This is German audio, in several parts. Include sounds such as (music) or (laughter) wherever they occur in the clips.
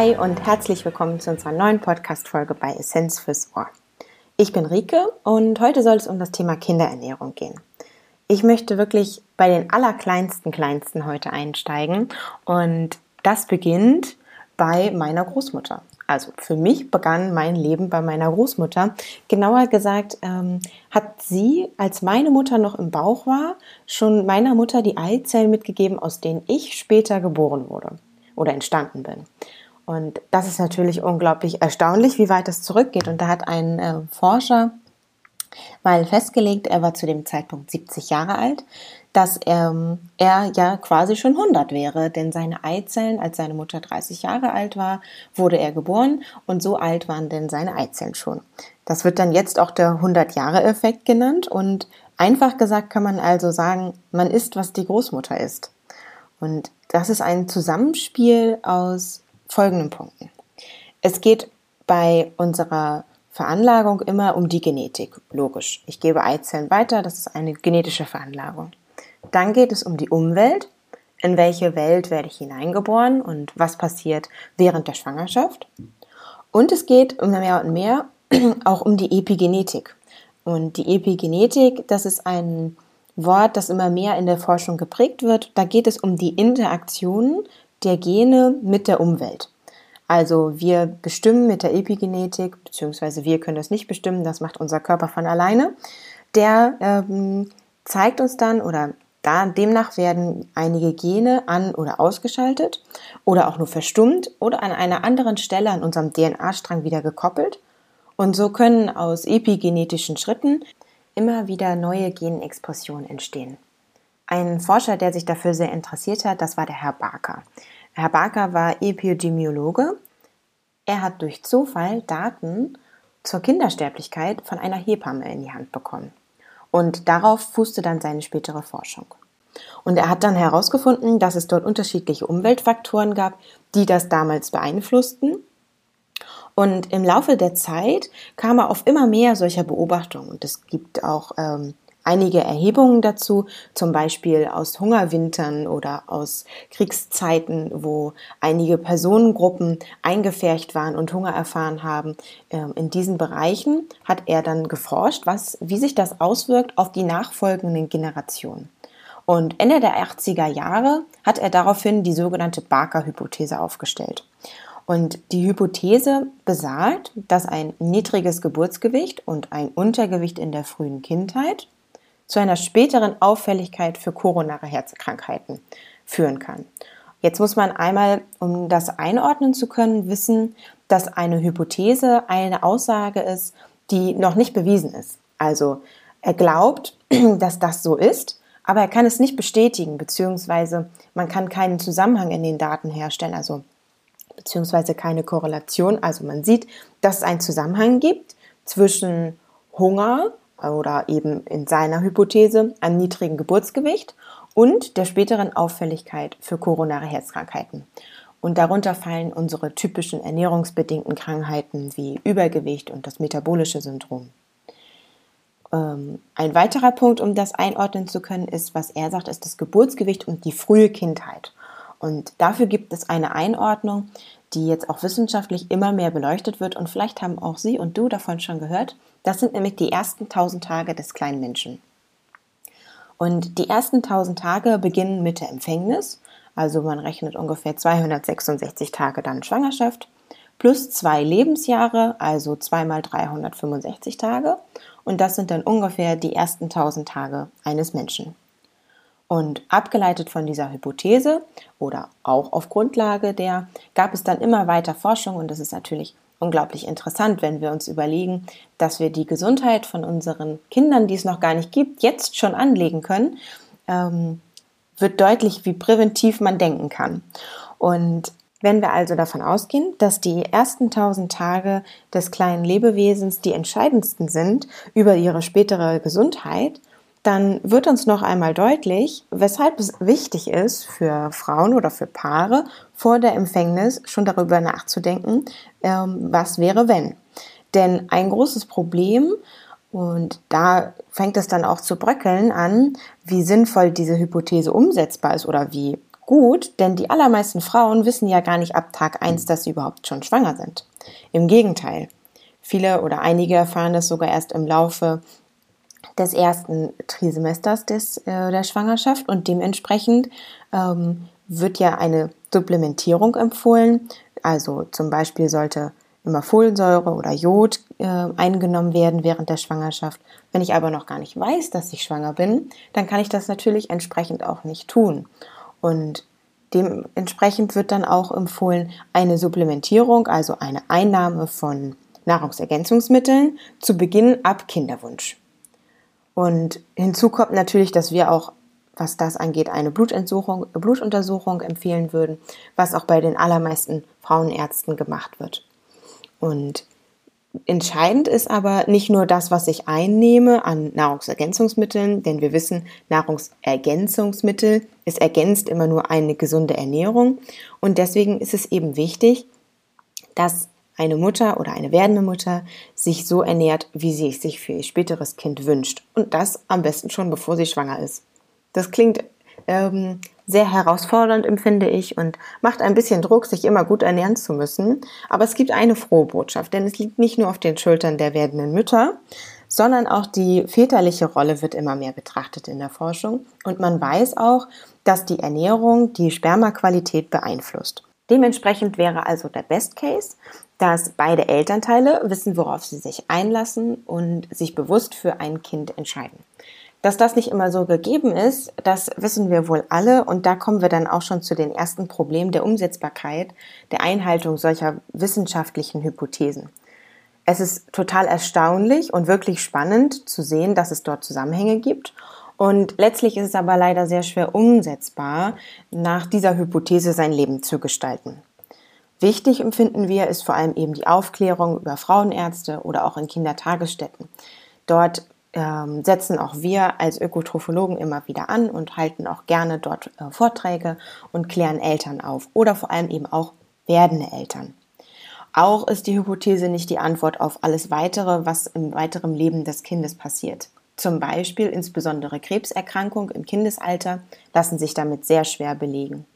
Hi und herzlich willkommen zu unserer neuen Podcast-Folge bei Essenz fürs Ohr. Ich bin Rike und heute soll es um das Thema Kinderernährung gehen. Ich möchte wirklich bei den allerkleinsten Kleinsten heute einsteigen und das beginnt bei meiner Großmutter. Also für mich begann mein Leben bei meiner Großmutter. Genauer gesagt ähm, hat sie, als meine Mutter noch im Bauch war, schon meiner Mutter die Eizellen mitgegeben, aus denen ich später geboren wurde oder entstanden bin. Und das ist natürlich unglaublich erstaunlich, wie weit das zurückgeht. Und da hat ein äh, Forscher mal festgelegt, er war zu dem Zeitpunkt 70 Jahre alt, dass ähm, er ja quasi schon 100 wäre, denn seine Eizellen, als seine Mutter 30 Jahre alt war, wurde er geboren und so alt waren denn seine Eizellen schon. Das wird dann jetzt auch der 100-Jahre-Effekt genannt und einfach gesagt kann man also sagen, man ist, was die Großmutter ist. Und das ist ein Zusammenspiel aus folgenden Punkten. Es geht bei unserer Veranlagung immer um die Genetik, logisch. Ich gebe Eizellen weiter, das ist eine genetische Veranlagung. Dann geht es um die Umwelt. In welche Welt werde ich hineingeboren und was passiert während der Schwangerschaft? Und es geht immer mehr und mehr (clears throat) auch um die Epigenetik. Und die Epigenetik, das ist ein Wort, das immer mehr in der Forschung geprägt wird. Da geht es um die Interaktion der Gene mit der Umwelt. Also wir bestimmen mit der Epigenetik, beziehungsweise wir können das nicht bestimmen, das macht unser Körper von alleine. Der ähm, zeigt uns dann oder da, demnach werden einige Gene an- oder ausgeschaltet oder auch nur verstummt oder an einer anderen Stelle an unserem DNA-Strang wieder gekoppelt. Und so können aus epigenetischen Schritten immer wieder neue Genexpressionen entstehen. Ein Forscher, der sich dafür sehr interessiert hat, das war der Herr Barker. Herr Barker war Epidemiologe. Er hat durch Zufall Daten zur Kindersterblichkeit von einer Hebamme in die Hand bekommen. Und darauf fußte dann seine spätere Forschung. Und er hat dann herausgefunden, dass es dort unterschiedliche Umweltfaktoren gab, die das damals beeinflussten. Und im Laufe der Zeit kam er auf immer mehr solcher Beobachtungen. Und es gibt auch ähm, einige Erhebungen dazu, zum Beispiel aus Hungerwintern oder aus Kriegszeiten, wo einige Personengruppen eingefärcht waren und Hunger erfahren haben. Ähm, in diesen Bereichen hat er dann geforscht, was, wie sich das auswirkt auf die nachfolgenden Generationen. Und Ende der 80er Jahre hat er daraufhin die sogenannte Barker-Hypothese aufgestellt. Und die Hypothese besagt, dass ein niedriges Geburtsgewicht und ein Untergewicht in der frühen Kindheit zu einer späteren Auffälligkeit für koronare Herzkrankheiten führen kann. Jetzt muss man einmal, um das einordnen zu können, wissen, dass eine Hypothese eine Aussage ist, die noch nicht bewiesen ist. Also er glaubt, (clears throat) dass das so ist, aber er kann es nicht bestätigen, beziehungsweise man kann keinen Zusammenhang in den Daten herstellen, also beziehungsweise keine Korrelation. Also man sieht, dass es einen Zusammenhang gibt zwischen Hunger oder eben in seiner Hypothese einem niedrigen Geburtsgewicht und der späteren Auffälligkeit für koronare Herzkrankheiten. Und darunter fallen unsere typischen ernährungsbedingten Krankheiten wie Übergewicht und das metabolische Syndrom. Ähm, ein weiterer Punkt, um das einordnen zu können, ist, was er sagt, ist das Geburtsgewicht und die frühe Kindheit. Und dafür gibt es eine Einordnung, die jetzt auch wissenschaftlich immer mehr beleuchtet wird. Und vielleicht haben auch Sie und du davon schon gehört. Das sind nämlich die ersten 1000 Tage des kleinen Menschen. Und die ersten 1000 Tage beginnen mit der Empfängnis. Also man rechnet ungefähr 266 Tage dann Schwangerschaft plus zwei Lebensjahre, also zweimal 365 Tage. Und das sind dann ungefähr die ersten 1000 Tage eines Menschen. Und abgeleitet von dieser Hypothese oder auch auf Grundlage der gab es dann immer weiter Forschung und das ist natürlich unglaublich interessant, wenn wir uns überlegen, dass wir die Gesundheit von unseren Kindern, die es noch gar nicht gibt, jetzt schon anlegen können, ähm, wird deutlich, wie präventiv man denken kann. Und wenn wir also davon ausgehen, dass die ersten 1000 Tage des kleinen Lebewesens die entscheidendsten sind über ihre spätere Gesundheit, dann wird uns noch einmal deutlich, weshalb es wichtig ist für Frauen oder für Paare vor der Empfängnis schon darüber nachzudenken, ähm, was wäre wenn. Denn ein großes Problem, und da fängt es dann auch zu bröckeln an, wie sinnvoll diese Hypothese umsetzbar ist oder wie gut, denn die allermeisten Frauen wissen ja gar nicht ab Tag 1, dass sie überhaupt schon schwanger sind. Im Gegenteil. Viele oder einige erfahren das sogar erst im Laufe des ersten Trisemesters des, äh, der Schwangerschaft und dementsprechend ähm, wird ja eine Supplementierung empfohlen. Also zum Beispiel sollte immer Folsäure oder Jod äh, eingenommen werden während der Schwangerschaft. Wenn ich aber noch gar nicht weiß, dass ich schwanger bin, dann kann ich das natürlich entsprechend auch nicht tun. Und dementsprechend wird dann auch empfohlen, eine Supplementierung, also eine Einnahme von Nahrungsergänzungsmitteln zu Beginn ab Kinderwunsch. Und hinzu kommt natürlich, dass wir auch, was das angeht, eine Blutuntersuchung, empfehlen würden, was auch bei den allermeisten Frauenärzten gemacht wird. Und entscheidend ist aber nicht nur das, was ich einnehme an Nahrungsergänzungsmitteln, denn wir wissen, Nahrungsergänzungsmittel, es ergänzt immer nur eine gesunde Ernährung. Und deswegen ist es eben wichtig, dass eine Mutter oder eine werdende Mutter sich so ernährt, wie sie es sich für ihr späteres Kind wünscht. Und das am besten schon, bevor sie schwanger ist. Das klingt ähm, sehr herausfordernd, empfinde ich, und macht ein bisschen Druck, sich immer gut ernähren zu müssen. Aber es gibt eine frohe Botschaft, denn es liegt nicht nur auf den Schultern der werdenden Mütter, sondern auch die väterliche Rolle wird immer mehr betrachtet in der Forschung. Und man weiß auch, dass die Ernährung die Spermaqualität beeinflusst. Dementsprechend wäre also der Best Case, dass beide Elternteile wissen, worauf sie sich einlassen und sich bewusst für ein Kind entscheiden. Dass das nicht immer so gegeben ist, das wissen wir wohl alle und da kommen wir dann auch schon zu den ersten Problemen der Umsetzbarkeit, der Einhaltung solcher wissenschaftlichen Hypothesen. Es ist total erstaunlich und wirklich spannend zu sehen, dass es dort Zusammenhänge gibt und letztlich ist es aber leider sehr schwer umsetzbar, nach dieser Hypothese sein Leben zu gestalten. Wichtig empfinden wir ist vor allem eben die Aufklärung über Frauenärzte oder auch in Kindertagesstätten. Dort ähm, setzen auch wir als Ökotrophologen immer wieder an und halten auch gerne dort äh, Vorträge und klären Eltern auf oder vor allem eben auch werdende Eltern. Auch ist die Hypothese nicht die Antwort auf alles weitere, was im weiteren Leben des Kindes passiert. Zum Beispiel insbesondere Krebserkrankungen im Kindesalter lassen sich damit sehr schwer belegen,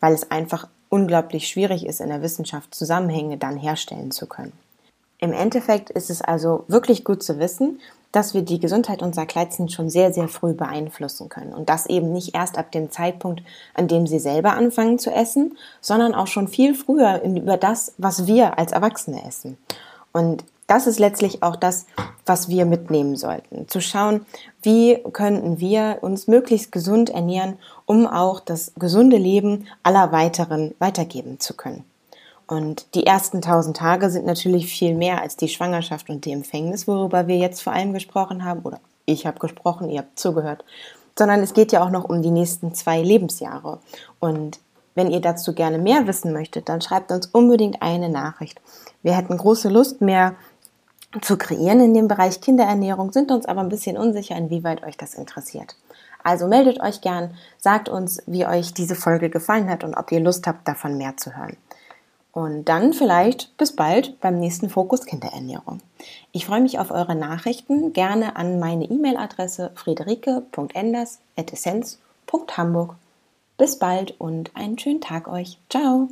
weil es einfach unglaublich schwierig ist, in der Wissenschaft Zusammenhänge dann herstellen zu können. Im Endeffekt ist es also wirklich gut zu wissen, dass wir die Gesundheit unserer Kleinsten schon sehr, sehr früh beeinflussen können. Und das eben nicht erst ab dem Zeitpunkt, an dem sie selber anfangen zu essen, sondern auch schon viel früher über das, was wir als Erwachsene essen. Und das ist letztlich auch das, was wir mitnehmen sollten. Zu schauen, wie könnten wir uns möglichst gesund ernähren, um auch das gesunde Leben aller weiteren weitergeben zu können. Und die ersten tausend Tage sind natürlich viel mehr als die Schwangerschaft und die Empfängnis, worüber wir jetzt vor allem gesprochen haben, oder ich habe gesprochen, ihr habt zugehört, sondern es geht ja auch noch um die nächsten zwei Lebensjahre. Und wenn ihr dazu gerne mehr wissen möchtet, dann schreibt uns unbedingt eine Nachricht. Wir hätten große Lust, mehr zu kreieren in dem Bereich Kinderernährung, sind uns aber ein bisschen unsicher, inwieweit euch das interessiert. Also meldet euch gern, sagt uns, wie euch diese Folge gefallen hat und ob ihr Lust habt, davon mehr zu hören. Und dann vielleicht bis bald beim nächsten Fokus Kinderernährung. Ich freue mich auf eure Nachrichten gerne an meine E-Mail-Adresse friederike.enders.essenz.hamburg. Bis bald und einen schönen Tag euch. Ciao!